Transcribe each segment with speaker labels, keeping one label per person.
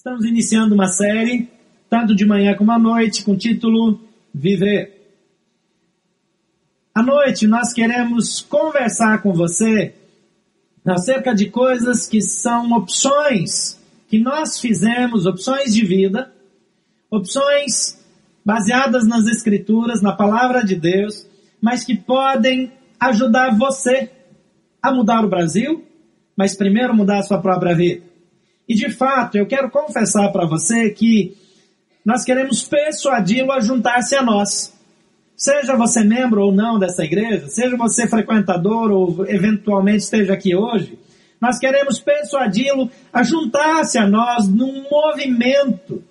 Speaker 1: Estamos iniciando uma série, tanto de manhã como à noite, com o título Viver. À noite nós queremos conversar com você acerca de coisas que são opções que nós fizemos, opções de vida, opções baseadas nas Escrituras, na Palavra de Deus, mas que podem ajudar você a mudar o Brasil, mas primeiro mudar a sua própria vida. E de fato, eu quero confessar para você que nós queremos persuadi-lo a juntar-se a nós. Seja você membro ou não dessa igreja, seja você frequentador ou eventualmente esteja aqui hoje, nós queremos persuadi-lo a juntar-se a nós num movimento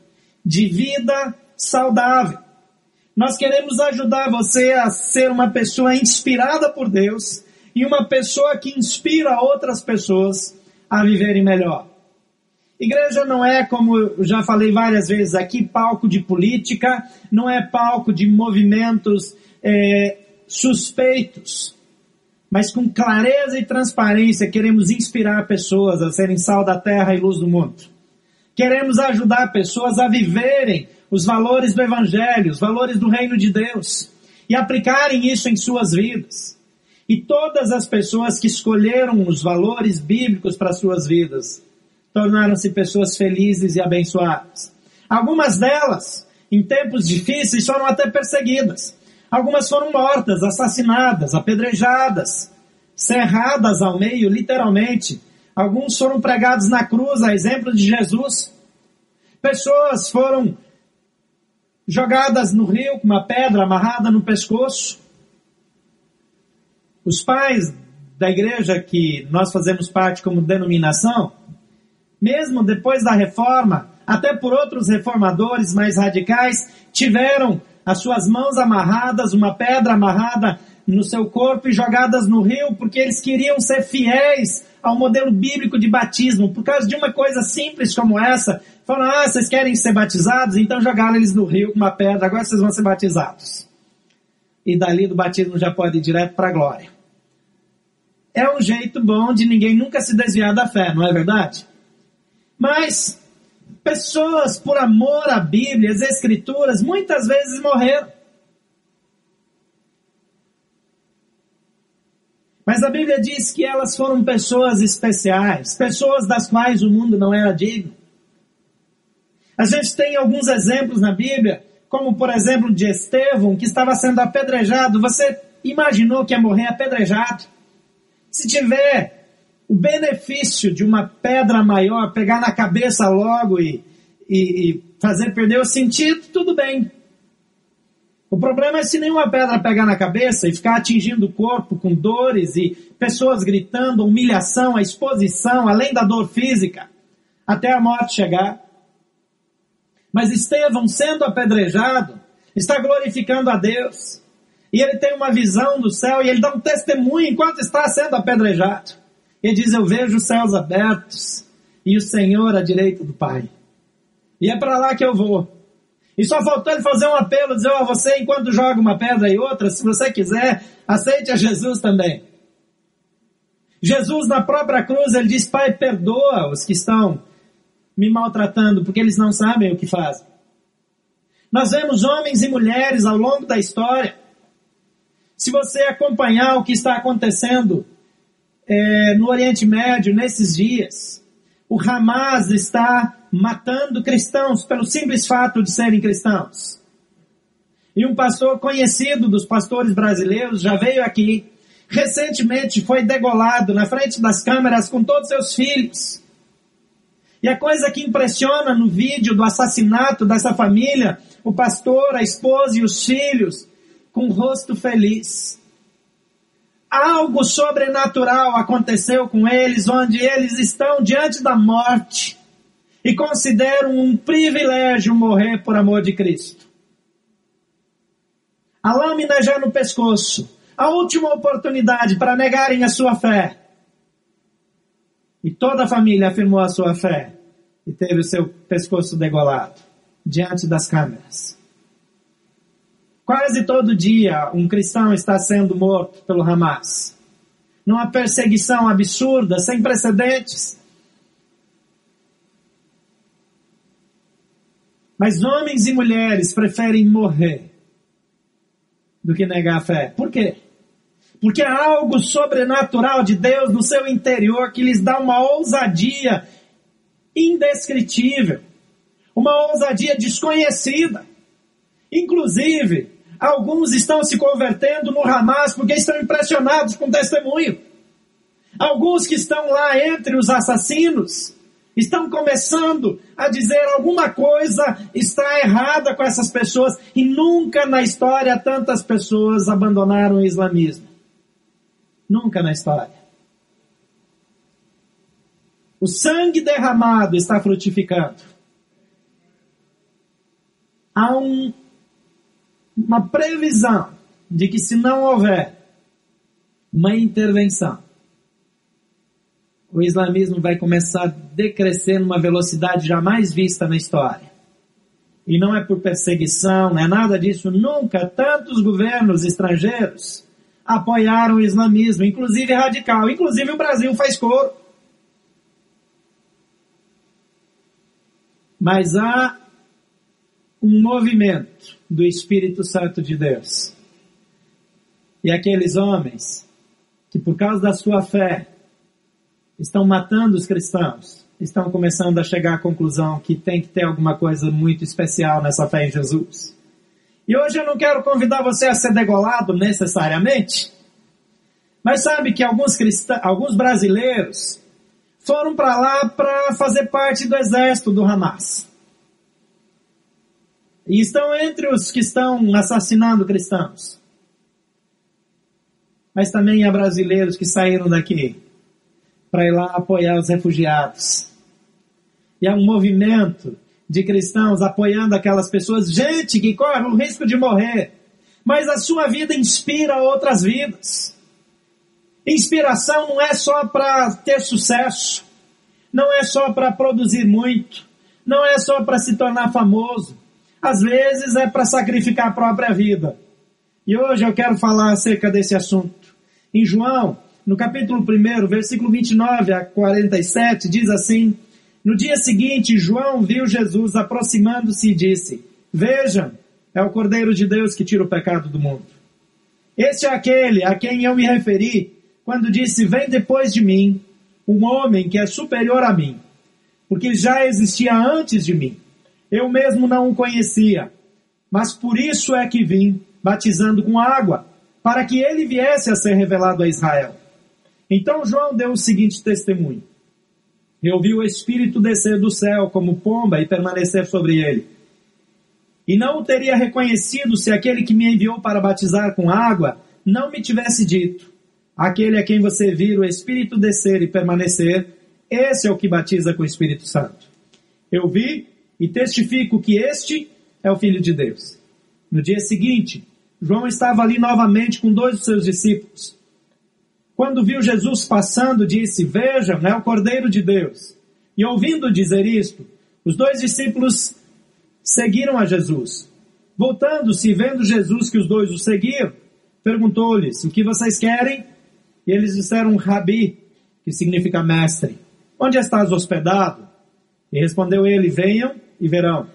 Speaker 1: de vida saudável. Nós queremos ajudar você a ser uma pessoa inspirada por Deus e uma pessoa que inspira outras pessoas a viverem melhor. Igreja não é, como eu já falei várias vezes aqui, palco de política, não é palco de movimentos é, suspeitos. Mas com clareza e transparência queremos inspirar pessoas a serem sal da terra e luz do mundo. Queremos ajudar pessoas a viverem os valores do Evangelho, os valores do reino de Deus e aplicarem isso em suas vidas. E todas as pessoas que escolheram os valores bíblicos para suas vidas tornaram-se pessoas felizes e abençoadas. Algumas delas, em tempos difíceis, foram até perseguidas. Algumas foram mortas, assassinadas, apedrejadas, cerradas ao meio, literalmente. Alguns foram pregados na cruz, a exemplo de Jesus. Pessoas foram jogadas no rio com uma pedra amarrada no pescoço. Os pais da igreja que nós fazemos parte como denominação mesmo depois da reforma, até por outros reformadores mais radicais, tiveram as suas mãos amarradas, uma pedra amarrada no seu corpo e jogadas no rio, porque eles queriam ser fiéis ao modelo bíblico de batismo. Por causa de uma coisa simples como essa, falaram: ah, vocês querem ser batizados? Então jogaram eles no rio com uma pedra, agora vocês vão ser batizados. E dali do batismo já pode ir direto para a glória. É um jeito bom de ninguém nunca se desviar da fé, não é verdade? Mas pessoas, por amor à Bíblia, às Escrituras, muitas vezes morreram. Mas a Bíblia diz que elas foram pessoas especiais, pessoas das quais o mundo não era digno. A gente tem alguns exemplos na Bíblia, como por exemplo de Estevão, que estava sendo apedrejado. Você imaginou que ia morrer apedrejado? Se tiver o benefício de uma pedra maior pegar na cabeça logo e, e, e fazer perder o sentido, tudo bem. O problema é se nenhuma pedra pegar na cabeça e ficar atingindo o corpo com dores e pessoas gritando, humilhação, a exposição, além da dor física, até a morte chegar. Mas Estevão, sendo apedrejado, está glorificando a Deus. E ele tem uma visão do céu e ele dá um testemunho enquanto está sendo apedrejado. Ele diz: Eu vejo os céus abertos e o Senhor à direita do Pai. E é para lá que eu vou. E só faltou ele fazer um apelo, dizer a você, enquanto joga uma pedra e outra, se você quiser, aceite a Jesus também. Jesus, na própria cruz, ele diz: Pai, perdoa os que estão me maltratando, porque eles não sabem o que fazem. Nós vemos homens e mulheres ao longo da história. Se você acompanhar o que está acontecendo é, no Oriente Médio nesses dias. O Hamas está matando cristãos pelo simples fato de serem cristãos. E um pastor conhecido dos pastores brasileiros já veio aqui. Recentemente foi degolado na frente das câmeras com todos seus filhos. E a coisa que impressiona no vídeo do assassinato dessa família, o pastor, a esposa e os filhos, com o rosto feliz algo sobrenatural aconteceu com eles, onde eles estão diante da morte e consideram um privilégio morrer por amor de Cristo. A lâmina já no pescoço, a última oportunidade para negarem a sua fé. E toda a família afirmou a sua fé e teve o seu pescoço degolado diante das câmeras. Quase todo dia um cristão está sendo morto pelo Hamas. Numa perseguição absurda, sem precedentes. Mas homens e mulheres preferem morrer do que negar a fé. Por quê? Porque há algo sobrenatural de Deus no seu interior que lhes dá uma ousadia indescritível, uma ousadia desconhecida. Inclusive, alguns estão se convertendo no Hamas porque estão impressionados com o testemunho. Alguns que estão lá entre os assassinos estão começando a dizer alguma coisa está errada com essas pessoas e nunca na história tantas pessoas abandonaram o islamismo. Nunca na história. O sangue derramado está frutificando. Há um, uma previsão de que se não houver uma intervenção, o islamismo vai começar a decrescer numa velocidade jamais vista na história. E não é por perseguição, não é nada disso. Nunca tantos governos estrangeiros apoiaram o islamismo, inclusive radical. Inclusive o Brasil faz coro. Mas há um movimento do Espírito Santo de Deus. E aqueles homens que, por causa da sua fé, estão matando os cristãos, estão começando a chegar à conclusão que tem que ter alguma coisa muito especial nessa fé em Jesus. E hoje eu não quero convidar você a ser degolado necessariamente, mas sabe que alguns, cristãos, alguns brasileiros foram para lá para fazer parte do exército do Hamas. E estão entre os que estão assassinando cristãos. Mas também há brasileiros que saíram daqui para ir lá apoiar os refugiados. E há um movimento de cristãos apoiando aquelas pessoas, gente que corre o risco de morrer, mas a sua vida inspira outras vidas. Inspiração não é só para ter sucesso, não é só para produzir muito, não é só para se tornar famoso. Às vezes é para sacrificar a própria vida. E hoje eu quero falar acerca desse assunto. Em João, no capítulo 1, versículo 29 a 47, diz assim: No dia seguinte, João viu Jesus aproximando-se e disse: Vejam, é o Cordeiro de Deus que tira o pecado do mundo. Este é aquele a quem eu me referi quando disse: Vem depois de mim um homem que é superior a mim, porque já existia antes de mim. Eu mesmo não o conhecia, mas por isso é que vim, batizando com água, para que ele viesse a ser revelado a Israel. Então João deu o seguinte testemunho. Eu vi o Espírito descer do céu como pomba e permanecer sobre ele. E não o teria reconhecido se aquele que me enviou para batizar com água não me tivesse dito: Aquele a quem você vir o Espírito descer e permanecer, esse é o que batiza com o Espírito Santo. Eu vi e testifico que este é o Filho de Deus. No dia seguinte, João estava ali novamente com dois de seus discípulos. Quando viu Jesus passando, disse: Vejam, é o Cordeiro de Deus. E ouvindo dizer isto, os dois discípulos seguiram a Jesus. Voltando-se vendo Jesus que os dois o seguiam, perguntou-lhes: O que vocês querem? E eles disseram: Rabi, que significa mestre. Onde estás hospedado? E respondeu ele: Venham e verão.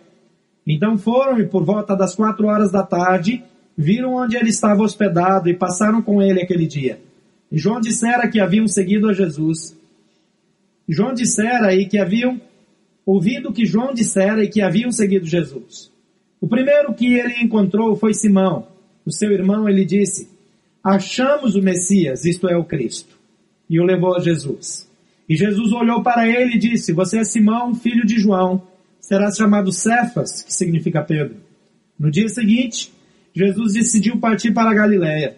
Speaker 1: Então foram e por volta das quatro horas da tarde viram onde ele estava hospedado e passaram com ele aquele dia. João dissera que haviam seguido a Jesus. João dissera aí que haviam ouvido que João dissera e que haviam seguido Jesus. O primeiro que ele encontrou foi Simão. O seu irmão ele disse: Achamos o Messias, isto é o Cristo. E o levou a Jesus. E Jesus olhou para ele e disse: Você é Simão, filho de João. Serás chamado Cefas, que significa Pedro. No dia seguinte, Jesus decidiu partir para Galiléia.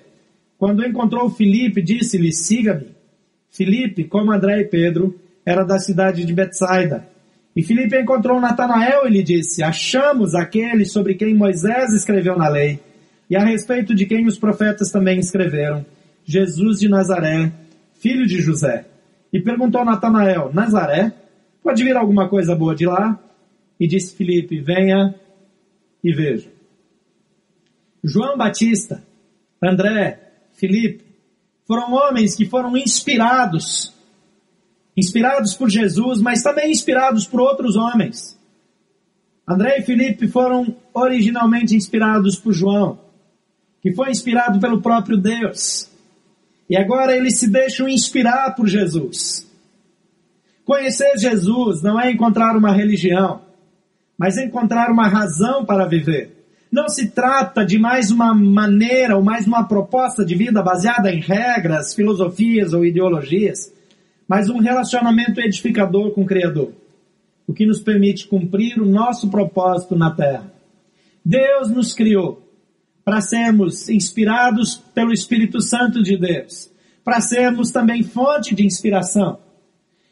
Speaker 1: Quando encontrou Filipe, disse-lhe: Siga-me. Filipe, como André e Pedro, era da cidade de Betsaida. E Filipe encontrou Natanael e lhe disse: Achamos aquele sobre quem Moisés escreveu na lei, e a respeito de quem os profetas também escreveram, Jesus de Nazaré, filho de José. E perguntou a Natanael: Nazaré? Pode vir alguma coisa boa de lá? E disse Filipe: Venha e veja. João Batista, André, Filipe, foram homens que foram inspirados, inspirados por Jesus, mas também inspirados por outros homens. André e Felipe foram originalmente inspirados por João, que foi inspirado pelo próprio Deus. E agora eles se deixam inspirar por Jesus. Conhecer Jesus não é encontrar uma religião, mas encontrar uma razão para viver. Não se trata de mais uma maneira ou mais uma proposta de vida baseada em regras, filosofias ou ideologias, mas um relacionamento edificador com o Criador, o que nos permite cumprir o nosso propósito na Terra. Deus nos criou para sermos inspirados pelo Espírito Santo de Deus, para sermos também fonte de inspiração.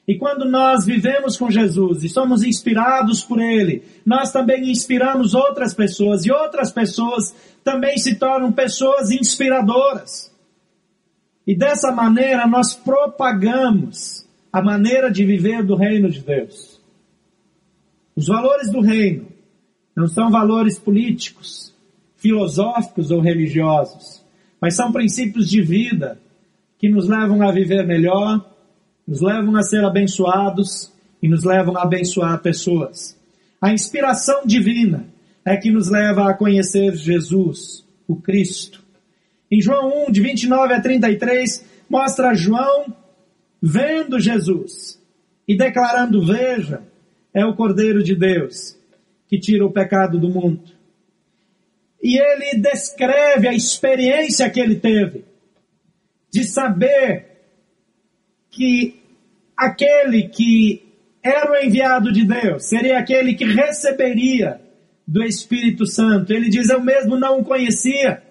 Speaker 1: E quando nós vivemos com Jesus e somos inspirados por Ele, nós também inspiramos outras pessoas e outras pessoas também se tornam pessoas inspiradoras. E dessa maneira nós propagamos a maneira de viver do reino de Deus. Os valores do reino não são valores políticos, filosóficos ou religiosos, mas são princípios de vida que nos levam a viver melhor, nos levam a ser abençoados e nos levam a abençoar pessoas. A inspiração divina é que nos leva a conhecer Jesus, o Cristo. Em João 1, de 29 a 33, mostra João vendo Jesus e declarando: Veja, é o Cordeiro de Deus que tira o pecado do mundo e ele descreve a experiência que ele teve de saber que aquele que era o enviado de Deus seria aquele que receberia do Espírito Santo. Ele diz: Eu mesmo não o conhecia,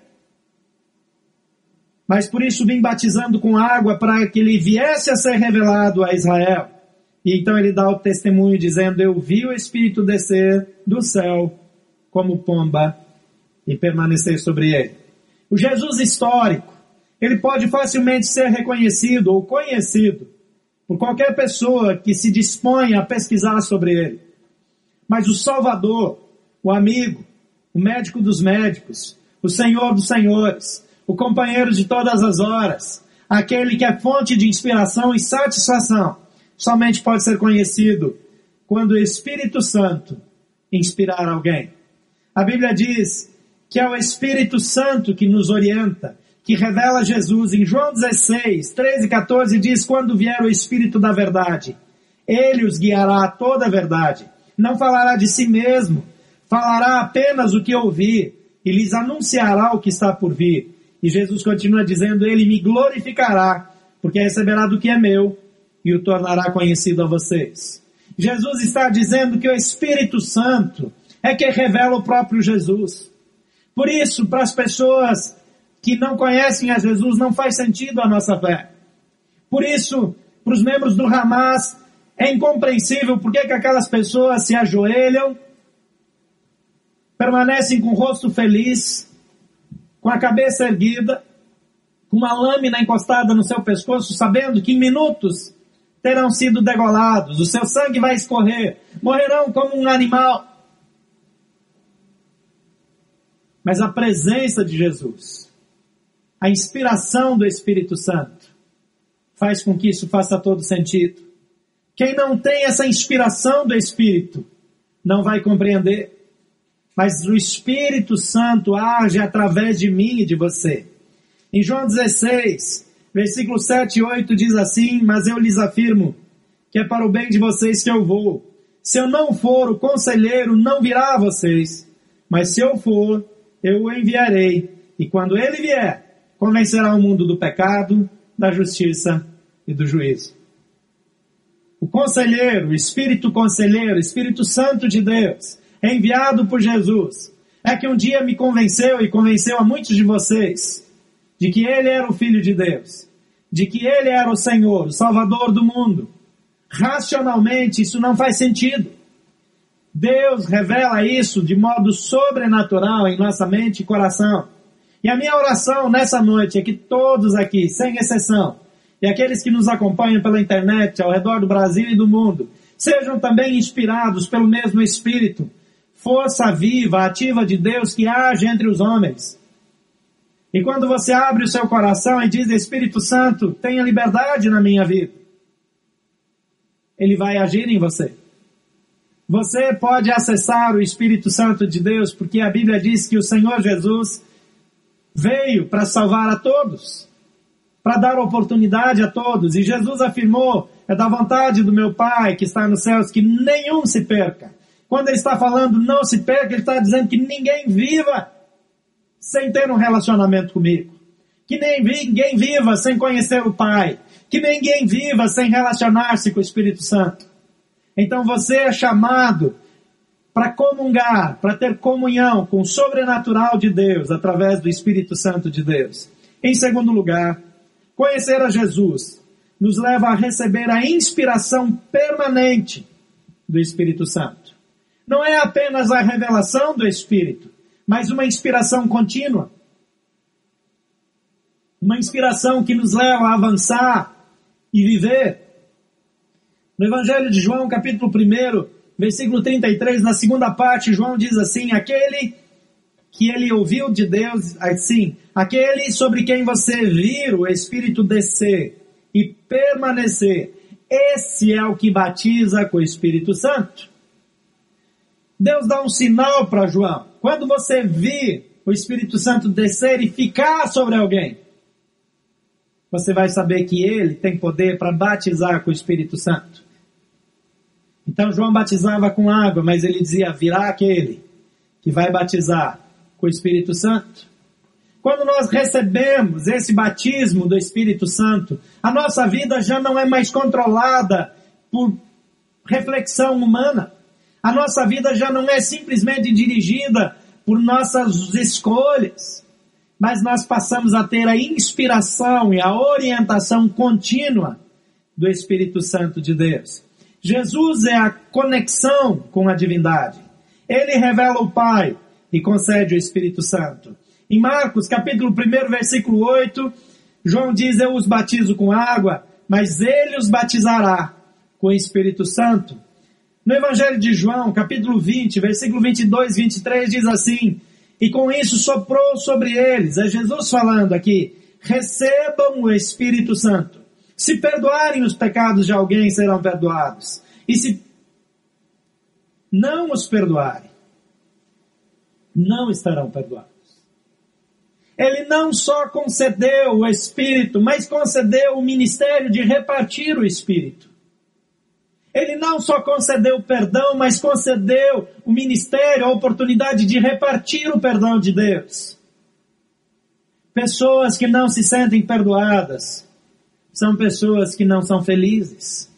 Speaker 1: mas por isso vim batizando com água para que ele viesse a ser revelado a Israel. E então ele dá o testemunho dizendo: Eu vi o Espírito descer do céu como pomba e permanecer sobre ele. O Jesus histórico, ele pode facilmente ser reconhecido ou conhecido por qualquer pessoa que se dispõe a pesquisar sobre ele. Mas o Salvador, o amigo, o médico dos médicos, o Senhor dos senhores, o companheiro de todas as horas, aquele que é fonte de inspiração e satisfação, somente pode ser conhecido quando o Espírito Santo inspirar alguém. A Bíblia diz que é o Espírito Santo que nos orienta, que revela Jesus. Em João 16, 13 e 14 diz, quando vier o Espírito da verdade, ele os guiará a toda a verdade. Não falará de si mesmo, falará apenas o que ouvir e lhes anunciará o que está por vir. E Jesus continua dizendo, ele me glorificará, porque receberá do que é meu e o tornará conhecido a vocês. Jesus está dizendo que o Espírito Santo é que revela o próprio Jesus. Por isso, para as pessoas que não conhecem a Jesus, não faz sentido a nossa fé. Por isso, para os membros do Hamas, é incompreensível por que aquelas pessoas se ajoelham, permanecem com o rosto feliz, com a cabeça erguida, com uma lâmina encostada no seu pescoço, sabendo que em minutos terão sido degolados, o seu sangue vai escorrer, morrerão como um animal. mas a presença de Jesus, a inspiração do Espírito Santo, faz com que isso faça todo sentido. Quem não tem essa inspiração do Espírito não vai compreender, mas o Espírito Santo age através de mim e de você. Em João 16, versículo 7 e 8 diz assim: Mas eu lhes afirmo que é para o bem de vocês que eu vou. Se eu não for, o conselheiro não virá a vocês, mas se eu for, eu o enviarei, e quando ele vier, convencerá o mundo do pecado, da justiça e do juízo. O conselheiro, o Espírito Conselheiro, Espírito Santo de Deus, enviado por Jesus, é que um dia me convenceu e convenceu a muitos de vocês de que ele era o Filho de Deus, de que ele era o Senhor, o Salvador do mundo. Racionalmente, isso não faz sentido. Deus revela isso de modo sobrenatural em nossa mente e coração. E a minha oração nessa noite é que todos aqui, sem exceção, e aqueles que nos acompanham pela internet ao redor do Brasil e do mundo, sejam também inspirados pelo mesmo Espírito, força viva, ativa de Deus que age entre os homens. E quando você abre o seu coração e diz, Espírito Santo, tenha liberdade na minha vida, ele vai agir em você Você pode acessar o Espírito Santo de Deus, porque a Bíblia diz que o Senhor Jesus veio para salvar a todos, para dar oportunidade a todos. E Jesus afirmou: é da vontade do meu Pai que está nos céus que nenhum se perca. Quando ele está falando não se perca, ele está dizendo que ninguém viva sem ter um relacionamento comigo. Que ninguém viva sem conhecer o Pai. Que ninguém viva sem relacionar-se com o Espírito Santo. Então você é chamado para comungar, para ter comunhão com o sobrenatural de Deus através do Espírito Santo de Deus. Em segundo lugar, conhecer a Jesus nos leva a receber a inspiração permanente do Espírito Santo. Não é apenas a revelação do Espírito, mas uma inspiração contínua. Uma inspiração que nos leva a avançar e viver. No Evangelho de João, capítulo 1, versículo 33, na segunda parte, João diz assim: Aquele que ele ouviu de Deus, assim, aquele sobre quem você vir o Espírito descer e permanecer, esse é o que batiza com o Espírito Santo. Deus dá um sinal para João. Quando você vir o Espírito Santo descer e ficar sobre alguém, você vai saber que ele tem poder para batizar com o Espírito Santo. Então João batizava com água, mas ele dizia: virá aquele que vai batizar com o Espírito Santo. Quando nós recebemos esse batismo do Espírito Santo, a nossa vida já não é mais controlada por reflexão humana. A nossa vida já não é simplesmente dirigida por nossas escolhas, mas nós passamos a ter a inspiração e a orientação contínua do Espírito Santo de Deus. Jesus é a conexão com a divindade. Ele revela o Pai e concede o Espírito Santo. Em Marcos, capítulo 1, versículo 8, João diz: Eu os batizo com água, mas ele os batizará com o Espírito Santo. No Evangelho de João, capítulo 20, versículo 22 e 23, diz assim: E com isso soprou sobre eles, é Jesus falando aqui, recebam o Espírito Santo. Se perdoarem os pecados de alguém, serão perdoados. E se não os perdoarem, não estarão perdoados. Ele não só concedeu o Espírito, mas concedeu o ministério de repartir o Espírito. Ele não só concedeu o perdão, mas concedeu o ministério, a oportunidade de repartir o perdão de Deus. Pessoas que não se sentem perdoadas são pessoas que não são felizes.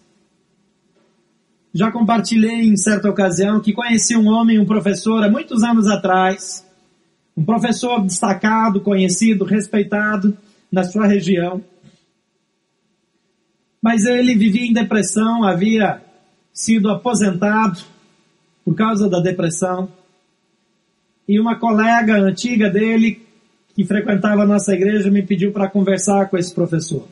Speaker 1: Já compartilhei em certa ocasião que conheci um homem, um professor, há muitos anos atrás, um professor destacado, conhecido, respeitado na sua região. Mas ele vivia em depressão, havia sido aposentado por causa da depressão. E uma colega antiga dele, que frequentava a nossa igreja, me pediu para conversar com esse professor.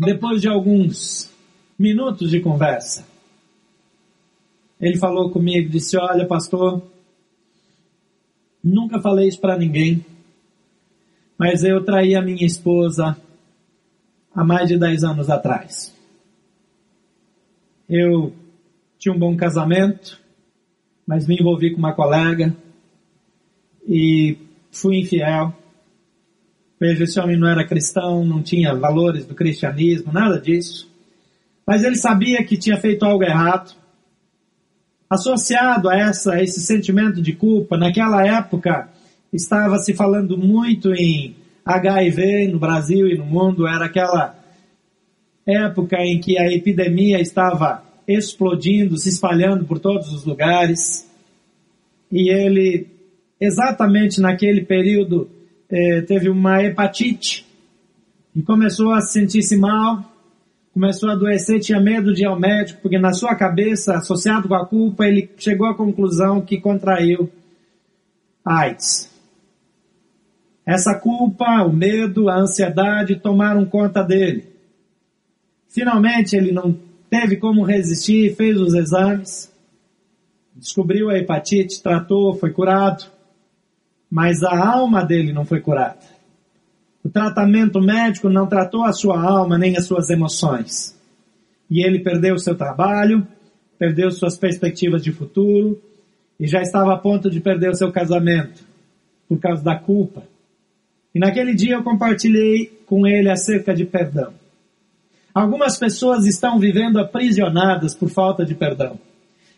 Speaker 1: Depois de alguns minutos de conversa, ele falou comigo, disse: Olha, pastor, nunca falei isso para ninguém, mas eu traí a minha esposa há mais de 10 anos atrás. Eu tinha um bom casamento, mas me envolvi com uma colega e fui infiel. Veja, esse homem não era cristão, não tinha valores do cristianismo, nada disso. Mas ele sabia que tinha feito algo errado. Associado a essa, esse sentimento de culpa, naquela época estava se falando muito em HIV no Brasil e no mundo, era aquela época em que a epidemia estava explodindo, se espalhando por todos os lugares. E ele, exatamente naquele período, eh, teve uma hepatite e começou a sentir-se mal, começou a adoecer, tinha medo de ir ao médico, porque na sua cabeça, associado com a culpa, ele chegou à conclusão que contraiu AIDS. Essa culpa, o medo, a ansiedade tomaram conta dele. Finalmente ele não teve como resistir, fez os exames, descobriu a hepatite, tratou, foi curado, mas a alma dele não foi curada. O tratamento médico não tratou a sua alma nem as suas emoções. E ele perdeu seu trabalho, perdeu suas perspectivas de futuro e já estava a ponto de perder o seu casamento por causa da culpa. E naquele dia eu compartilhei com ele acerca de perdão. Algumas pessoas estão vivendo aprisionadas por falta de perdão.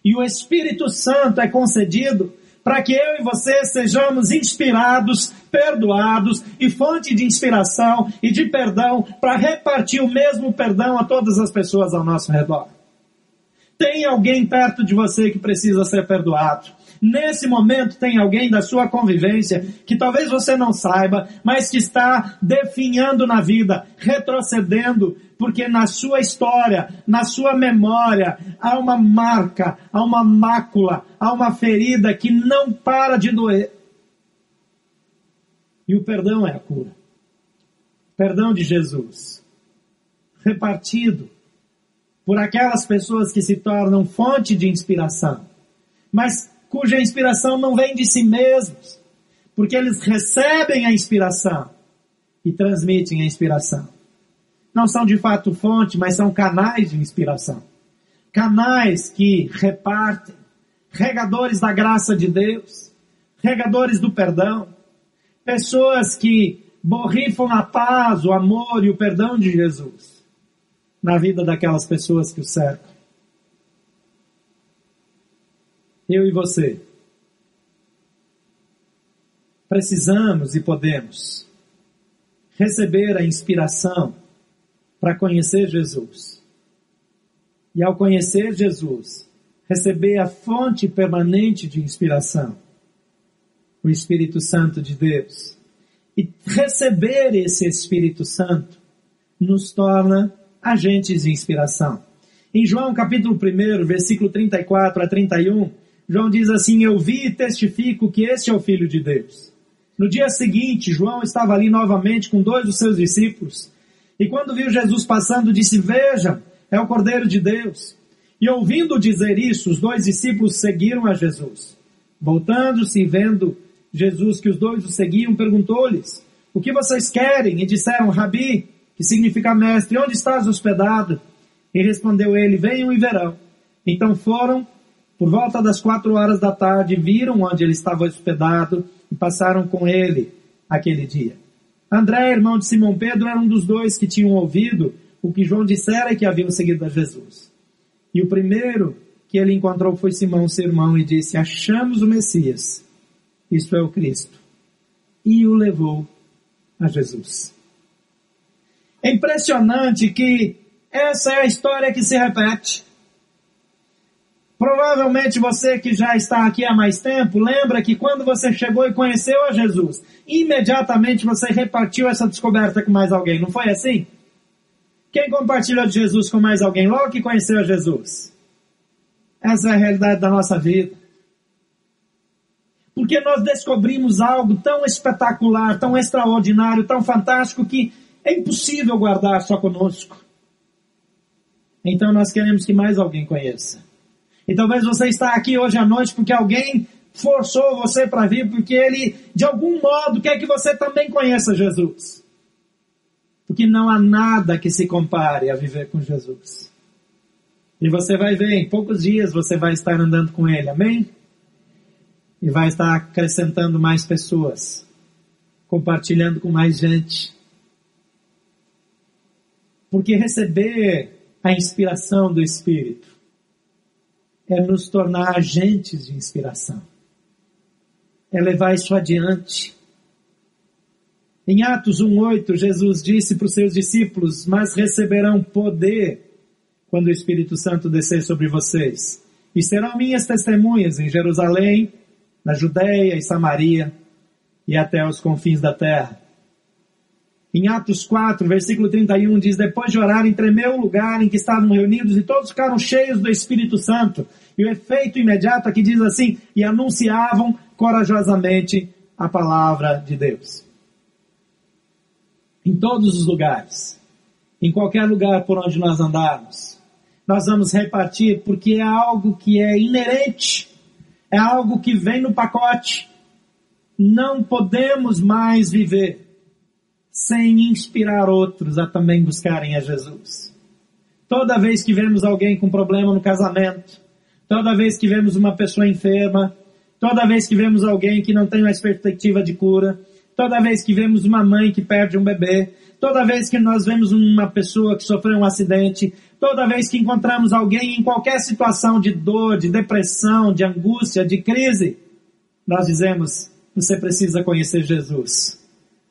Speaker 1: E o Espírito Santo é concedido para que eu e você sejamos inspirados, perdoados e fonte de inspiração e de perdão para repartir o mesmo perdão a todas as pessoas ao nosso redor. Tem alguém perto de você que precisa ser perdoado. Nesse momento tem alguém da sua convivência que talvez você não saiba, mas que está definhando na vida, retrocedendo, porque na sua história, na sua memória, há uma marca, há uma mácula, há uma ferida que não para de doer. E o perdão é a cura. Perdão de Jesus. Repartido por aquelas pessoas que se tornam fonte de inspiração, mas cuja inspiração não vem de si mesmos, porque eles recebem a inspiração e transmitem a inspiração. Não são de fato fonte, mas são canais de inspiração. Canais que repartem, regadores da graça de Deus, regadores do perdão, pessoas que borrifam a paz, o amor e o perdão de Jesus na vida daquelas pessoas que o cercam. Eu e você. Precisamos e podemos receber a inspiração para conhecer Jesus. E ao conhecer Jesus, receber a fonte permanente de inspiração, o Espírito Santo de Deus. E receber esse Espírito Santo nos torna agentes de inspiração. Em João capítulo 1, versículo 34 a 31, João diz assim, eu vi e testifico que este é o Filho de Deus. No dia seguinte, João estava ali novamente com dois dos seus discípulos, e quando viu Jesus passando, disse, vejam, é o Cordeiro de Deus. E ouvindo dizer isso, os dois discípulos seguiram a Jesus. Voltando-se e vendo Jesus que os dois o seguiam, perguntou-lhes, o que vocês querem? E disseram, Rabi, que significa mestre, onde estás hospedado? E respondeu ele, venham e verão. Então foram, por volta das quatro horas da tarde, viram onde ele estava hospedado e passaram com ele aquele dia. André, irmão de Simão Pedro, era um dos dois que tinham ouvido o que João dissera que haviam seguido a Jesus. E o primeiro que ele encontrou foi Simão, seu irmão, e disse, achamos o Messias, isto é o Cristo. E o levou a Jesus. É impressionante que essa é a história que se repete. Provavelmente você que já está aqui há mais tempo, lembra que quando você chegou e conheceu a Jesus, imediatamente você repartiu essa descoberta com mais alguém, não foi assim? Quem compartilhou de Jesus com mais alguém logo que conheceu a Jesus? Essa é a realidade da nossa vida. Porque nós descobrimos algo tão espetacular, tão extraordinário, tão fantástico que é impossível guardar só conosco. Então nós queremos que mais alguém conheça. E talvez você está aqui hoje à noite porque alguém forçou você para vir, porque ele, de algum modo, quer que você também conheça Jesus. Porque não há nada que se compare a viver com Jesus. E você vai ver, em poucos dias você vai estar andando com Ele, amém? E vai estar acrescentando mais pessoas, compartilhando com mais gente. Porque receber a inspiração do Espírito é nos tornar agentes de inspiração. É levar isso adiante. Em Atos 1,8, Jesus disse para os seus discípulos, mas receberão poder quando o Espírito Santo descer sobre vocês. E serão minhas testemunhas em Jerusalém, na Judéia e Samaria e até os confins da terra. Em Atos 4, versículo 31 diz, depois de orarem, tremeu o lugar em que estavam reunidos e todos ficaram cheios do Espírito Santo. E o efeito imediato aqui diz assim, e anunciavam corajosamente a palavra de Deus. Em todos os lugares, em qualquer lugar por onde nós andarmos, nós vamos repartir porque é algo que é inerente, é algo que vem no pacote. Não podemos mais viver sem inspirar outros a também buscarem a Jesus. Toda vez que vemos alguém com problema no casamento, toda vez que vemos uma pessoa enferma, toda vez que vemos alguém que não tem mais perspectiva de cura, toda vez que vemos uma mãe que perde um bebê, toda vez que nós vemos uma pessoa que sofreu um acidente, toda vez que encontramos alguém em qualquer situação de dor, de depressão, de angústia, de crise, nós dizemos, você precisa conhecer Jesus,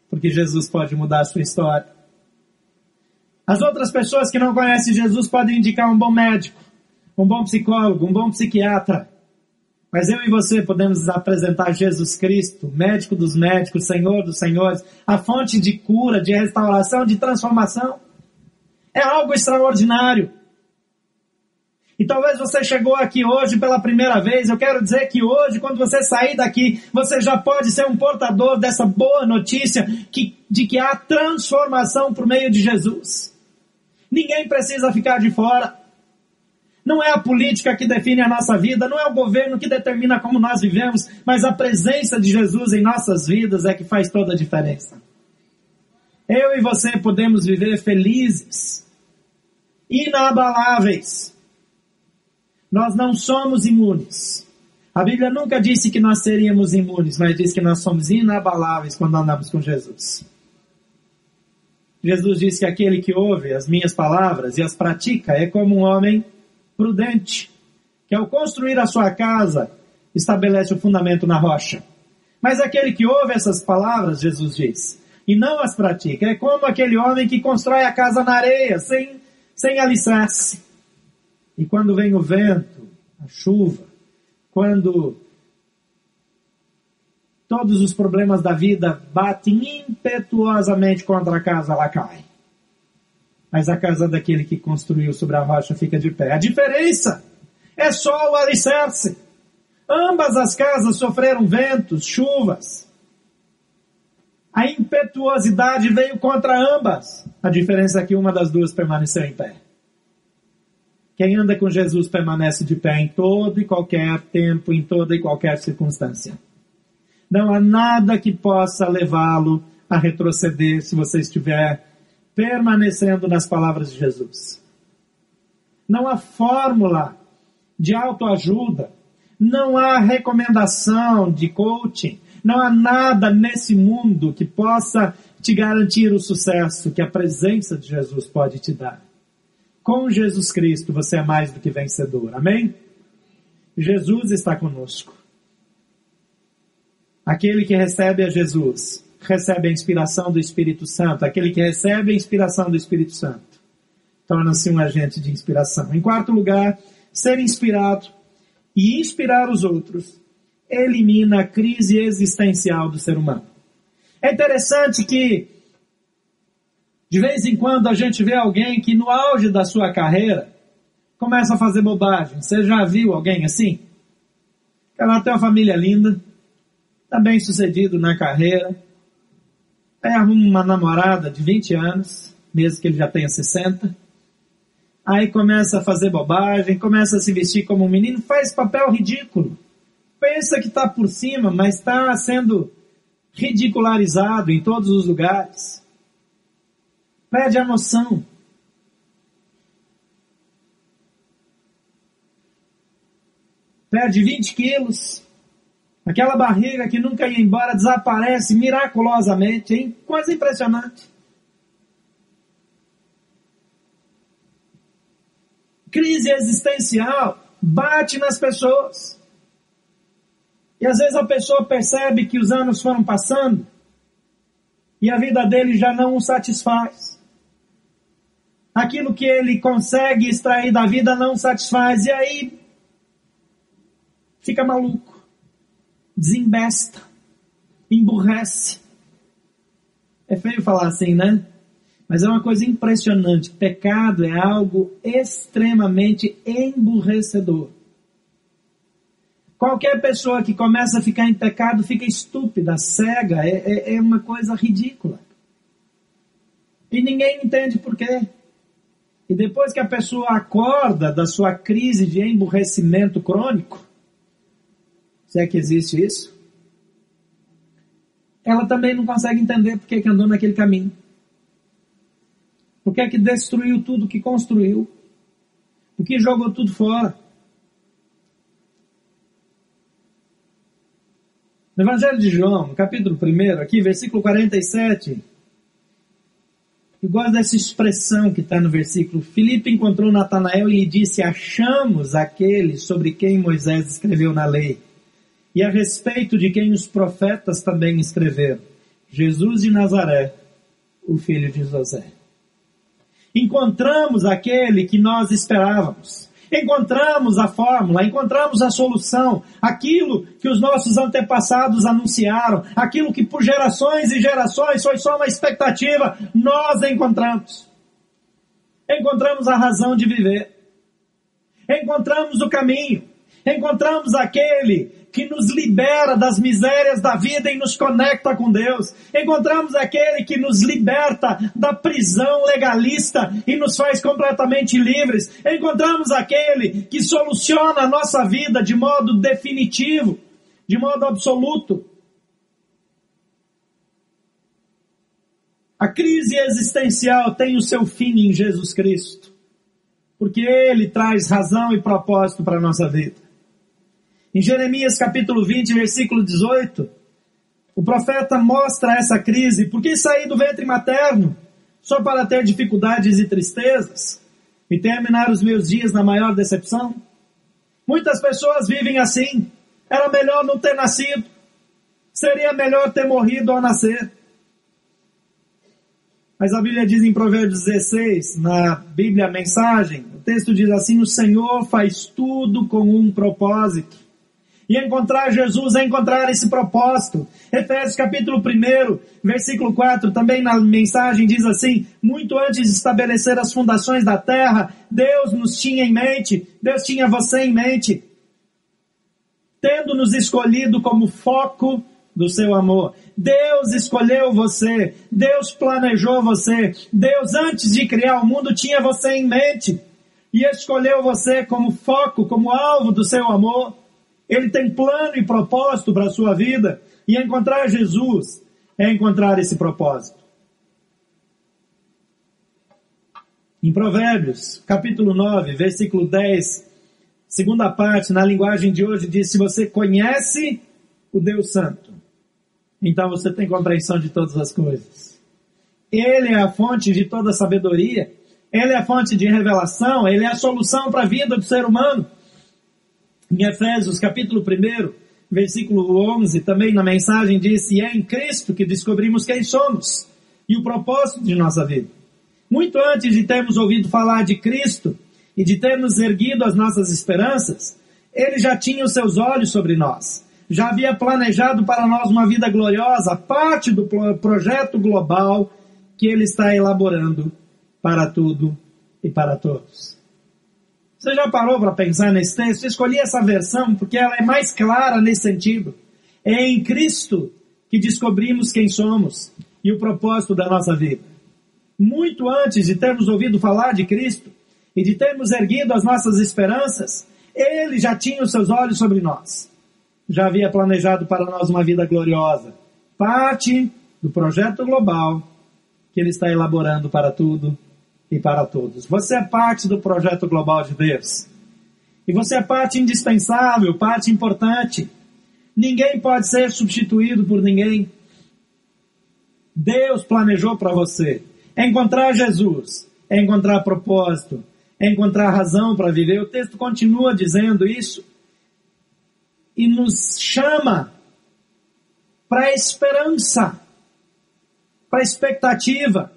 Speaker 1: porque Jesus pode mudar a sua história. As outras pessoas que não conhecem Jesus podem indicar um bom médico, um bom psicólogo, um bom psiquiatra, mas eu e você podemos apresentar Jesus Cristo, médico dos médicos, Senhor dos senhores, a fonte de cura, de restauração, de transformação. É algo extraordinário. E talvez você chegou aqui hoje pela primeira vez. Eu quero dizer que hoje, quando você sair daqui, você já pode ser um portador dessa boa notícia que, de que há transformação por meio de Jesus. Ninguém precisa ficar de fora. Não é a política que define a nossa vida, não é o governo que determina como nós vivemos, mas a presença de Jesus em nossas vidas é que faz toda a diferença. Eu e você podemos viver felizes, inabaláveis. Nós não somos imunes. A Bíblia nunca disse que nós seríamos imunes, mas diz que nós somos inabaláveis quando andamos com Jesus. Jesus disse que aquele que ouve as minhas palavras e as pratica é como um homem prudente, que ao construir a sua casa, estabelece o fundamento na rocha. Mas aquele que ouve essas palavras, Jesus diz, e não as pratica, é como aquele homem que constrói a casa na areia, sem, sem alicerce. E quando vem o vento, a chuva, quando todos os problemas da vida batem impetuosamente contra a casa, ela cai mas a casa daquele que construiu sobre a rocha fica de pé. A diferença é só o alicerce. Ambas as casas sofreram ventos, chuvas. A impetuosidade veio contra ambas. A diferença é que uma das duas permaneceu em pé. Quem anda com Jesus permanece de pé em todo e qualquer tempo, em toda e qualquer circunstância. Não há nada que possa levá-lo a retroceder se você estiver permanecendo nas palavras de Jesus. Não há fórmula de autoajuda, não há recomendação de coaching, não há nada nesse mundo que possa te garantir o sucesso que a presença de Jesus pode te dar. Com Jesus Cristo você é mais do que vencedor. Amém? Jesus está conosco. Aquele que recebe a Jesus recebe a inspiração do Espírito Santo, aquele que recebe a inspiração do Espírito Santo, torna-se um agente de inspiração. Em quarto lugar, ser inspirado e inspirar os outros elimina a crise existencial do ser humano. É interessante que, de vez em quando, a gente vê alguém que, no auge da sua carreira, começa a fazer bobagem. Você já viu alguém assim? Ela tem uma família linda, está bem sucedido na carreira, Aí arruma uma namorada de 20 anos, mesmo que ele já tenha 60. Aí começa a fazer bobagem, começa a se vestir como um menino, faz papel ridículo. Pensa que está por cima, mas está sendo ridicularizado em todos os lugares. Perde a noção. Perde 20 quilos, Aquela barriga que nunca ia embora desaparece miraculosamente, hein? Coisa impressionante. Crise existencial bate nas pessoas. E às vezes a pessoa percebe que os anos foram passando e a vida dele já não o satisfaz. Aquilo que ele consegue extrair da vida não satisfaz e aí fica maluco desembesta, emburrece. É feio falar assim, né? Mas é uma coisa impressionante. Pecado é algo extremamente emburrecedor. Qualquer pessoa que começa a ficar em pecado fica estúpida, cega, é, é, é uma coisa ridícula. E ninguém entende por quê. E depois que a pessoa acorda da sua crise de emburrecimento crônico, se é que existe isso, ela também não consegue entender por que, andou naquele caminho. Por que, destruiu tudo que construiu. O que jogou tudo fora. No Evangelho de João, capítulo 1, aqui, versículo 47, eu gosto dessa expressão que está no versículo. Filipe encontrou Natanael e lhe disse: Achamos aquele sobre quem Moisés escreveu na lei, e a respeito de quem os profetas também escreveram: Jesus de Nazaré, o filho de José. Encontramos aquele que nós esperávamos. Encontramos a fórmula, encontramos a solução, aquilo que os nossos antepassados anunciaram, aquilo que por gerações e gerações foi só uma expectativa, nós encontramos. Encontramos a razão de viver. Encontramos o caminho. Encontramos aquele que nos libera das misérias da vida e nos conecta com Deus. Encontramos aquele que nos liberta da prisão legalista e nos faz completamente livres. Encontramos aquele que soluciona a nossa vida de modo definitivo, de modo absoluto. A crise existencial tem o seu fim em Jesus Cristo, porque Ele traz razão e propósito para a nossa vida. Em Jeremias capítulo 20, versículo 18, o profeta mostra essa crise. Por que sair do ventre materno? Só para ter dificuldades e tristezas? E terminar os meus dias na maior decepção? Muitas pessoas vivem assim. Era melhor não ter nascido. Seria melhor ter morrido ao nascer. Mas a Bíblia diz em Provérbios 16, na Bíblia a mensagem, o texto diz assim: O Senhor faz tudo com um propósito. E encontrar Jesus é encontrar esse propósito. Efésios capítulo 1, versículo 4, também na mensagem diz assim: Muito antes de estabelecer as fundações da terra, Deus nos tinha em mente, Deus tinha você em mente, tendo nos escolhido como foco do seu amor. Deus escolheu você, Deus planejou você, Deus antes de criar o mundo tinha você em mente e escolheu você como foco, como alvo do seu amor. Ele tem plano e propósito para a sua vida. E encontrar Jesus é encontrar esse propósito. Em Provérbios, capítulo 9, versículo 10, segunda parte, na linguagem de hoje, diz: Se você conhece o Deus Santo, então você tem compreensão de todas as coisas. Ele é a fonte de toda sabedoria, ele é a fonte de revelação, ele é a solução para a vida do ser humano. Em Efésios capítulo 1, versículo 11, também na mensagem diz, e é em Cristo que descobrimos quem somos e o propósito de nossa vida. Muito antes de termos ouvido falar de Cristo e de termos erguido as nossas esperanças, ele já tinha os seus olhos sobre nós. Já havia planejado para nós uma vida gloriosa, parte do projeto global que ele está elaborando para tudo e para todos. Você já parou para pensar nesse texto? Eu escolhi essa versão porque ela é mais clara nesse sentido. É em Cristo que descobrimos quem somos e o propósito da nossa vida. Muito antes de termos ouvido falar de Cristo e de termos erguido as nossas esperanças, Ele já tinha os seus olhos sobre nós. Já havia planejado para nós uma vida gloriosa. Parte do projeto global que Ele está elaborando para tudo e para todos. Você é parte do projeto global de Deus. E você é parte indispensável, parte importante. Ninguém pode ser substituído por ninguém. Deus planejou para você. Encontrar Jesus, encontrar propósito, encontrar razão para viver. O texto continua dizendo isso e nos chama para a esperança, para a expectativa.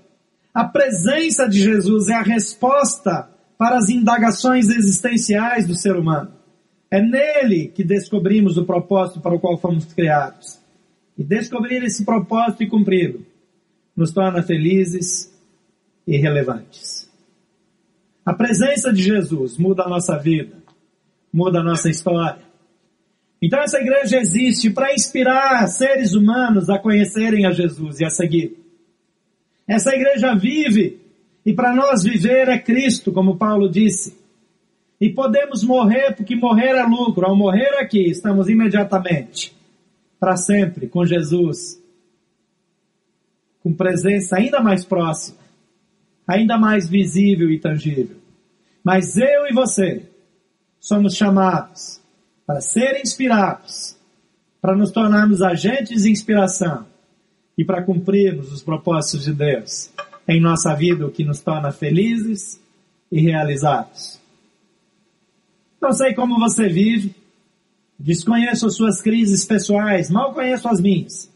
Speaker 1: A presença de Jesus é a resposta para as indagações existenciais do ser humano. É nele que descobrimos o propósito para o qual fomos criados. E descobrir esse propósito e cumpri-lo nos torna felizes e relevantes. A presença de Jesus muda a nossa vida, muda a nossa história. Então essa igreja existe para inspirar seres humanos a conhecerem a Jesus e a seguir. Essa igreja vive, e para nós viver é Cristo, como Paulo disse. E podemos morrer, porque morrer é lucro. Ao morrer aqui, estamos imediatamente, para sempre, com Jesus, com presença ainda mais próxima, ainda mais visível e tangível. Mas eu e você somos chamados para ser inspirados, para nos tornarmos agentes de inspiração e para cumprirmos os propósitos de Deus em nossa vida, o que nos torna felizes e realizados. Não sei como você vive, desconheço as suas crises pessoais, mal conheço as minhas.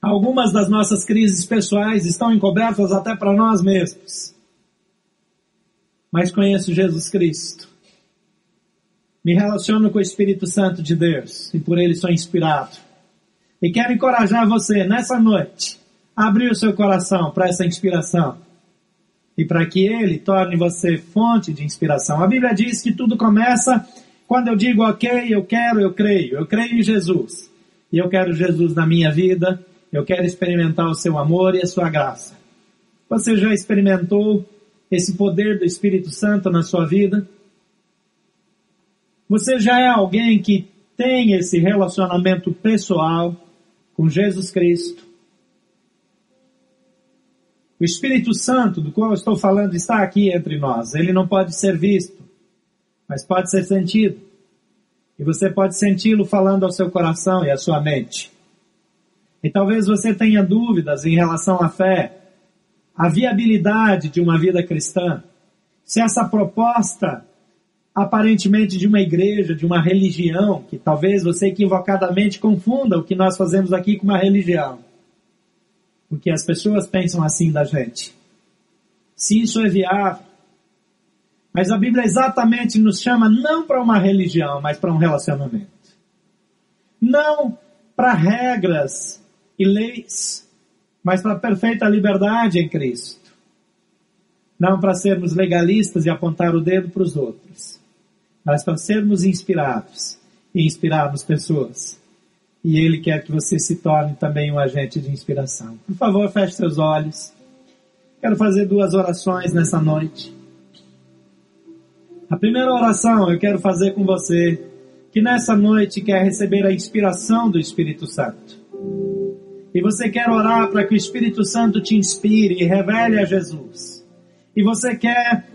Speaker 1: Algumas das nossas crises pessoais estão encobertas até para nós mesmos. Mas conheço Jesus Cristo. Me relaciono com o Espírito Santo de Deus e por ele sou inspirado. E quero encorajar você nessa noite a abrir o seu coração para essa inspiração e para que ele torne você fonte de inspiração. A Bíblia diz que tudo começa quando eu digo, ok, eu quero, eu creio, eu creio em Jesus. E eu quero Jesus na minha vida, eu quero experimentar o seu amor e a sua graça. Você já experimentou esse poder do Espírito Santo na sua vida? Você já é alguém que tem esse relacionamento pessoal com Jesus Cristo? O Espírito Santo, do qual eu estou falando, está aqui entre nós. Ele não pode ser visto, mas pode ser sentido. E você pode senti-lo falando ao seu coração e à sua mente. E talvez você tenha dúvidas em relação à fé, à viabilidade de uma vida cristã. Se essa proposta, aparentemente de uma igreja, de uma religião, que talvez você equivocadamente confunda o que nós fazemos aqui com uma religião porque as pessoas pensam assim da gente. Se isso é viável. Mas a Bíblia exatamente nos chama não para uma religião, mas para um relacionamento. Não para regras e leis, mas para perfeita liberdade em Cristo. Não para sermos legalistas e apontar o dedo para os outros, mas para sermos inspirados e inspirarmos pessoas e Ele quer que você se torne também um agente de inspiração. Por favor, feche seus olhos. Quero fazer duas orações nessa noite. A primeira oração eu quero fazer com você que nessa noite quer receber a inspiração do Espírito Santo. E você quer orar para que o Espírito Santo te inspire e revele a Jesus. E você quer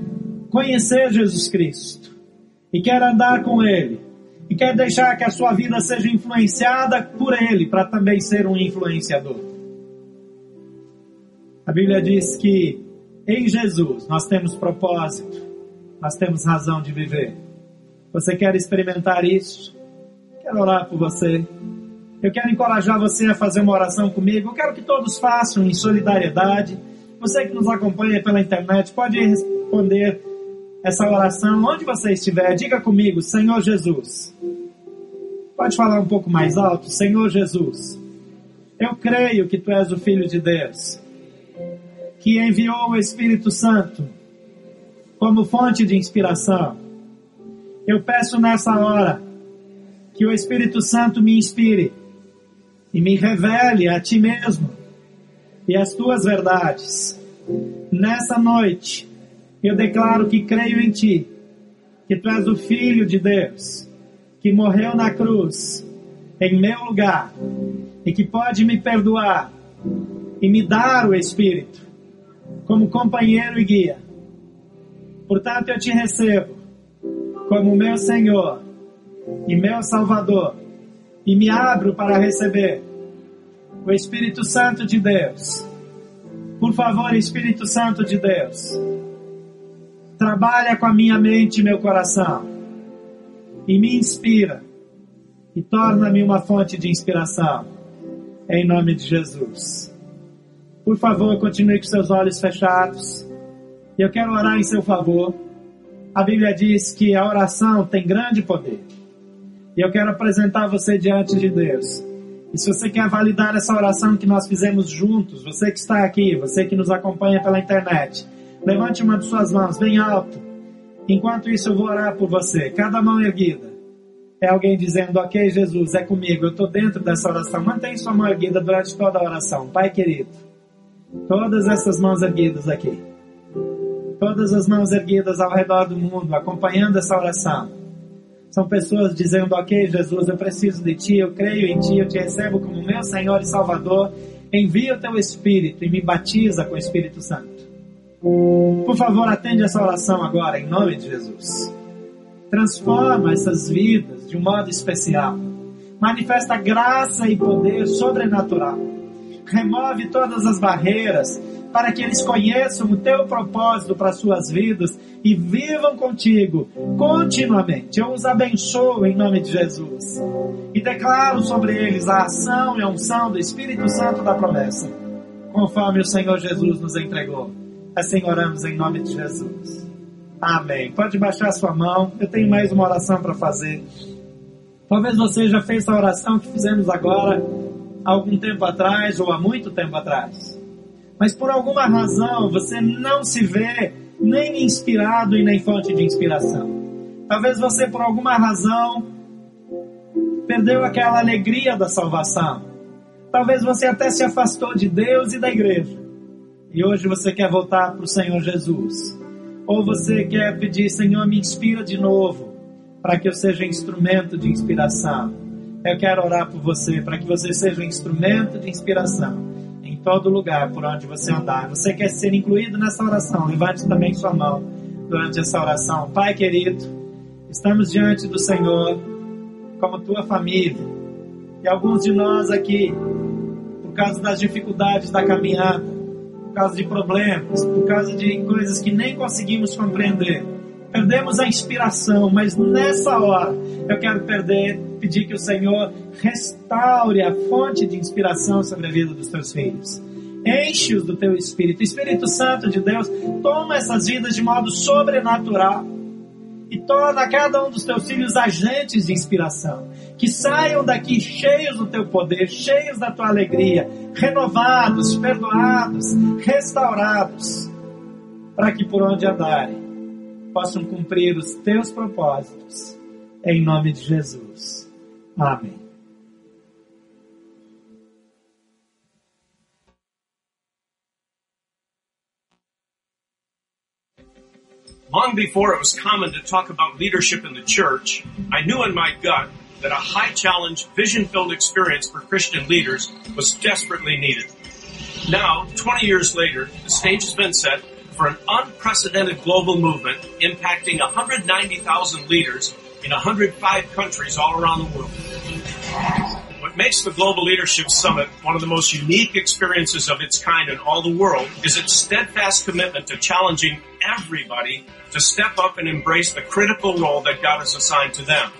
Speaker 1: conhecer Jesus Cristo. E quer andar com Ele e quer deixar que a sua vida seja influenciada por Ele, para também ser um influenciador. A Bíblia diz que em Jesus nós temos propósito, nós temos razão de viver. Você quer experimentar isso? Quero orar por você. Eu quero encorajar você a fazer uma oração comigo. Eu quero que todos façam em solidariedade. Você que nos acompanha pela internet pode responder essa oração, onde você estiver, diga comigo, Senhor Jesus. Pode falar um pouco mais alto, Senhor Jesus. Eu creio que tu és o Filho de Deus, que enviou o Espírito Santo como fonte de inspiração. Eu peço nessa hora que o Espírito Santo me inspire e me revele a ti mesmo e as tuas verdades. Nessa noite, eu declaro que creio em Ti, que Tu és o Filho de Deus, que morreu na cruz, em meu lugar, e que pode me perdoar e me dar o Espírito, como companheiro e guia. Portanto, eu te recebo como meu Senhor e meu Salvador, e me abro para receber o Espírito Santo de Deus. Por favor, Espírito Santo de Deus trabalha com a minha mente e meu coração e me inspira e torna-me uma fonte de inspiração. Em nome de Jesus. Por favor, continue com seus olhos fechados. Eu quero orar em seu favor. A Bíblia diz que a oração tem grande poder. E eu quero apresentar você diante de Deus. E se você quer validar essa oração que nós fizemos juntos, você que está aqui, você que nos acompanha pela internet, Levante uma de suas mãos bem alto. Enquanto isso, eu vou orar por você. Cada mão erguida. É alguém dizendo, ok, Jesus, é comigo, eu estou dentro dessa oração. Mantém sua mão erguida durante toda a oração. Pai querido, todas essas mãos erguidas aqui. Todas as mãos erguidas ao redor do mundo, acompanhando essa oração. São pessoas dizendo, ok, Jesus, eu preciso de Ti, eu creio em Ti, eu Te recebo como meu Senhor e Salvador. Envia o Teu Espírito e me batiza com o Espírito Santo. Por favor, atende essa oração agora, em nome de Jesus. Transforma essas vidas de um modo especial. Manifesta graça e poder sobrenatural. Remove todas as barreiras para que eles conheçam o teu propósito para suas vidas e vivam contigo continuamente. Eu os abençoo em nome de Jesus e declaro sobre eles a ação e a unção do Espírito Santo da promessa, conforme o Senhor Jesus nos entregou. Assim oramos em nome de Jesus. Amém. Pode baixar sua mão. Eu tenho mais uma oração para fazer. Talvez você já fez a oração que fizemos agora, algum tempo atrás ou há muito tempo atrás. Mas por alguma razão você não se vê nem inspirado e nem fonte de inspiração. Talvez você por alguma razão perdeu aquela alegria da salvação. Talvez você até se afastou de Deus e da igreja. E hoje você quer voltar para o Senhor Jesus. Ou você quer pedir, Senhor, me inspira de novo, para que eu seja instrumento de inspiração. Eu quero orar por você, para que você seja instrumento de inspiração em todo lugar por onde você andar. Você quer ser incluído nessa oração? Levante também sua mão durante essa oração. Pai querido, estamos diante do Senhor como tua família. E alguns de nós aqui, por causa das dificuldades da caminhada, por causa de problemas, por causa de coisas que nem conseguimos compreender. Perdemos a inspiração, mas nessa hora eu quero perder, pedir que o Senhor restaure a fonte de inspiração sobre a vida dos teus filhos. Enche-os do teu Espírito. Espírito Santo de Deus, toma essas vidas de modo sobrenatural e torna cada um dos teus filhos agentes de inspiração. Que saiam daqui cheios do teu poder, cheios da tua alegria, renovados, perdoados, restaurados, para que por onde andarem possam cumprir os teus propósitos. Em nome de Jesus. Amém.
Speaker 2: Long before it was common to talk about leadership in the church, I knew in my gut that a high challenge, vision filled experience for Christian leaders was desperately needed. Now, 20 years later, the stage has been set for an unprecedented global movement impacting 190,000 leaders in 105 countries all around the world. What makes the Global Leadership Summit one of the most unique experiences of its kind in all the world is its steadfast commitment to challenging everybody to step up and embrace the critical role that God has assigned to them.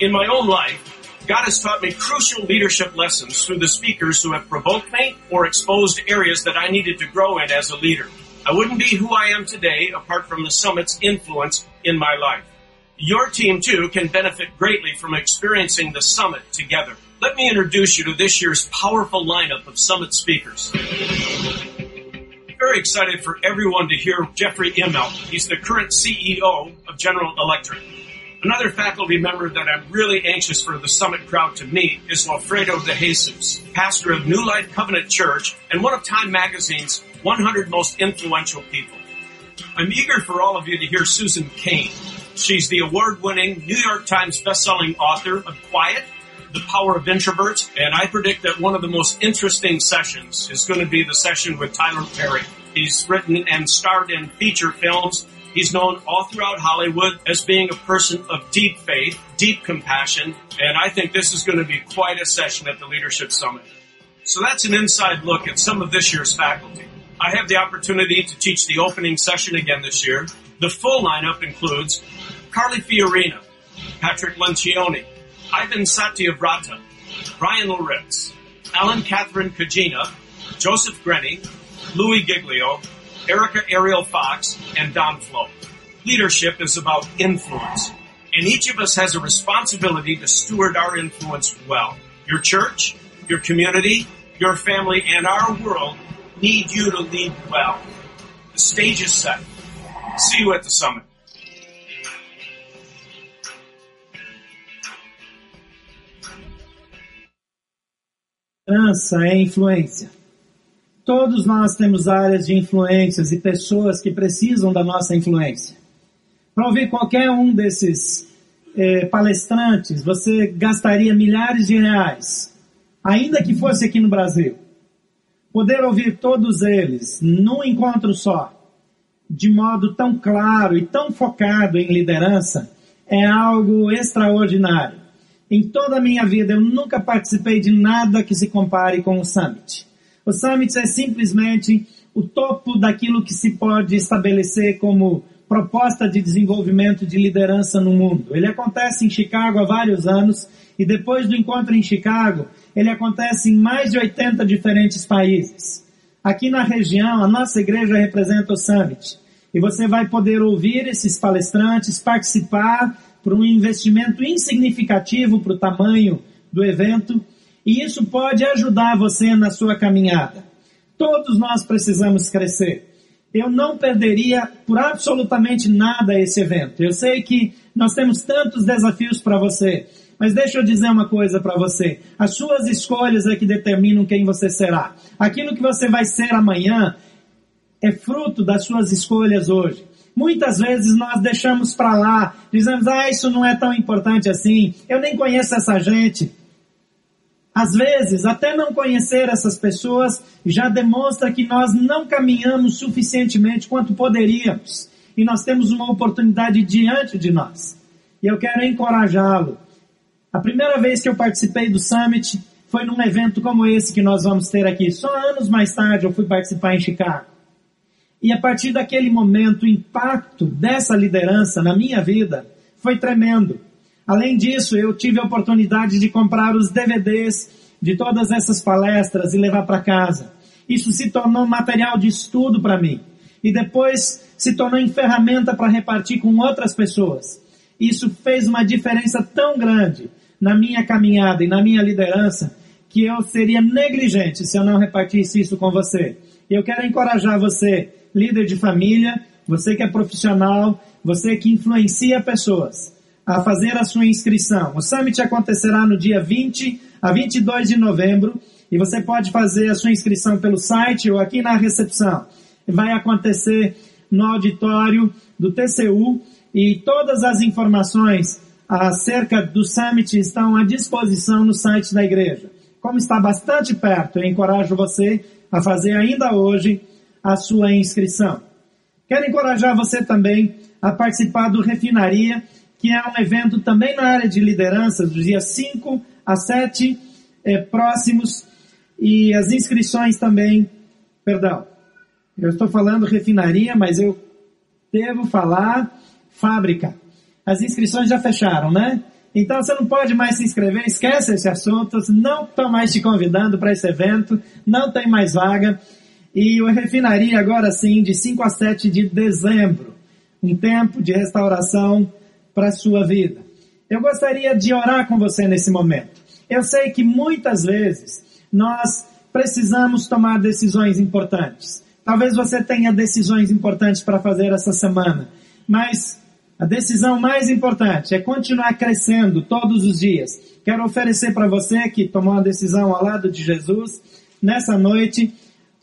Speaker 2: In my own life, God has taught me crucial leadership lessons through the speakers who have provoked me or exposed areas that I needed to grow in as a leader. I wouldn't be who I am today apart from the summit's influence in my life. Your team too can benefit greatly from experiencing the summit together. Let me introduce you to this year's powerful lineup of summit speakers very excited for everyone to hear Jeffrey Immelt. He's the current CEO of General Electric. Another faculty member that I'm really anxious for the summit crowd to meet is Alfredo de Jesus, pastor of New Life Covenant Church and one of Time Magazine's 100 most influential people. I'm eager for all of you to hear Susan Kane. She's the award-winning New York Times bestselling author of Quiet, The Power of Introverts, and I predict that one of the most interesting sessions is going to be the session with Tyler Perry. He's written and starred in feature films. He's known all throughout Hollywood as being a person of deep faith, deep compassion, and I think this is going to be quite a session at the Leadership Summit. So that's an inside look at some of this year's faculty. I have the opportunity to teach the opening session again this year. The full lineup includes Carly Fiorina, Patrick Lencioni, Ivan Satyavrata, Brian Loritz, Alan Catherine Kajina, Joseph Grenny, Louis Giglio, Erica Ariel Fox, and Don Flo. Leadership is about influence, and each of us has a responsibility to steward our influence well. Your church, your community, your family, and our world need you to lead well. The stage is set. See you at the summit.
Speaker 1: Dança é influência. Todos nós temos áreas de influências e pessoas que precisam da nossa influência. Para ouvir qualquer um desses eh, palestrantes, você gastaria milhares de reais, ainda que fosse aqui no Brasil. Poder ouvir todos eles num encontro só de modo tão claro e tão focado em liderança é algo extraordinário. Em toda a minha vida eu nunca participei de nada que se compare com o Summit. O Summit é simplesmente o topo daquilo que se pode estabelecer como proposta de desenvolvimento de liderança no mundo. Ele acontece em Chicago há vários anos e depois do encontro em Chicago, ele acontece em mais de 80 diferentes países. Aqui na região, a nossa igreja representa o Summit. E você vai poder ouvir esses palestrantes, participar por um investimento insignificativo para o tamanho do evento. E isso pode ajudar você na sua caminhada. Todos nós precisamos crescer. Eu não perderia por absolutamente nada esse evento. Eu sei que nós temos tantos desafios para você. Mas deixa eu dizer uma coisa para você. As suas escolhas é que determinam quem você será. Aquilo que você vai ser amanhã é fruto das suas escolhas hoje. Muitas vezes nós deixamos para lá, dizemos, ah, isso não é tão importante assim, eu nem conheço essa gente. Às vezes, até não conhecer essas pessoas já demonstra que nós não caminhamos suficientemente quanto poderíamos. E nós temos uma oportunidade diante de nós. E eu quero encorajá-lo. A primeira vez que eu participei do Summit foi num evento como esse que nós vamos ter aqui. Só anos mais tarde eu fui participar em Chicago. E a partir daquele momento, o impacto dessa liderança na minha vida foi tremendo. Além disso, eu tive a oportunidade de comprar os DVDs de todas essas palestras e levar para casa. Isso se tornou material de estudo para mim. E depois se tornou em ferramenta para repartir com outras pessoas. Isso fez uma diferença tão grande na minha caminhada e na minha liderança que eu seria negligente se eu não repartisse isso com você. Eu quero encorajar você, líder de família, você que é profissional, você que influencia pessoas, a fazer a sua inscrição. O Summit acontecerá no dia 20 a 22 de novembro e você pode fazer a sua inscrição pelo site ou aqui na recepção. Vai acontecer no auditório do TCU e todas as informações acerca do Summit estão à disposição no site da igreja. Como está bastante perto, eu encorajo você a fazer ainda hoje a sua inscrição. Quero encorajar você também a participar do Refinaria, que é um evento também na área de liderança, dos dias 5 a 7 é, próximos, e as inscrições também, perdão, eu estou falando refinaria, mas eu devo falar fábrica. As inscrições já fecharam, né? Então você não pode mais se inscrever, esquece esse assunto, não estou mais te convidando para esse evento, não tem mais vaga. E o refinaria agora sim, de 5 a 7 de dezembro, um tempo de restauração para a sua vida. Eu gostaria de orar com você nesse momento. Eu sei que muitas vezes nós precisamos tomar decisões importantes. Talvez você tenha decisões importantes para fazer essa semana, mas a decisão mais importante é continuar crescendo todos os dias. Quero oferecer para você que tomou uma decisão ao lado de Jesus, nessa noite,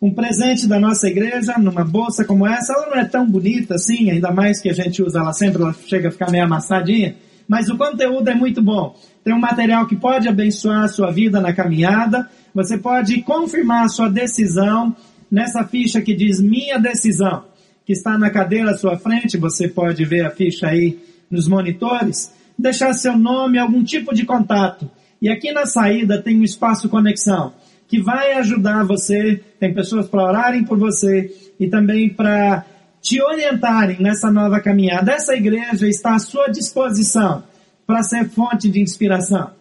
Speaker 1: um presente da nossa igreja, numa bolsa como essa. Ela não é tão bonita assim, ainda mais que a gente usa ela sempre, ela chega a ficar meio amassadinha mas o conteúdo é muito bom. Tem um material que pode abençoar a sua vida na caminhada. Você pode confirmar a sua decisão nessa ficha que diz minha decisão, que está na cadeira à sua frente. Você pode ver a ficha aí nos monitores. Deixar seu nome, algum tipo de contato. E aqui na saída tem um espaço conexão que vai ajudar você. Tem pessoas para orarem por você e também para te orientarem nessa nova caminhada. Essa igreja está à sua disposição para ser fonte de inspiração.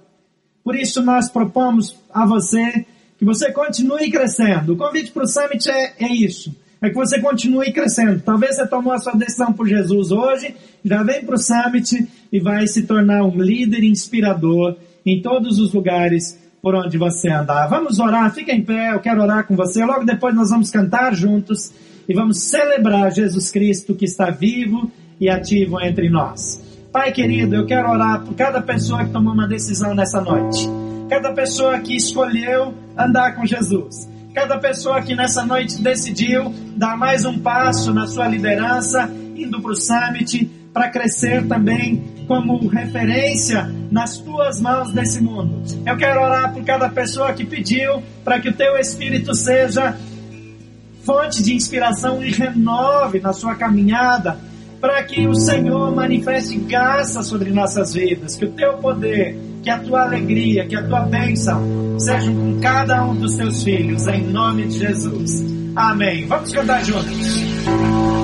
Speaker 1: Por isso nós propomos a você que você continue crescendo. O convite para o Summit é, é isso. É que você continue crescendo. Talvez você tomou a sua decisão por Jesus hoje, já vem para o Summit e vai se tornar um líder inspirador em todos os lugares por onde você andar. Vamos orar, fica em pé, eu quero orar com você. Logo depois nós vamos cantar juntos e vamos celebrar Jesus Cristo que está vivo e ativo entre nós. Pai querido, eu quero orar por cada pessoa que tomou uma decisão nessa noite. Cada pessoa que escolheu andar com Jesus. Cada pessoa que nessa noite decidiu dar mais um passo na sua liderança, indo para o Summit, para crescer também como referência nas tuas mãos desse mundo. Eu quero orar por cada pessoa que pediu para que o teu Espírito seja fonte de inspiração e renove na sua caminhada, para que o Senhor manifeste graça sobre nossas vidas, que o teu poder, que a tua alegria, que a tua bênção sejam com cada um dos teus filhos, em nome de Jesus. Amém. Vamos cantar juntos.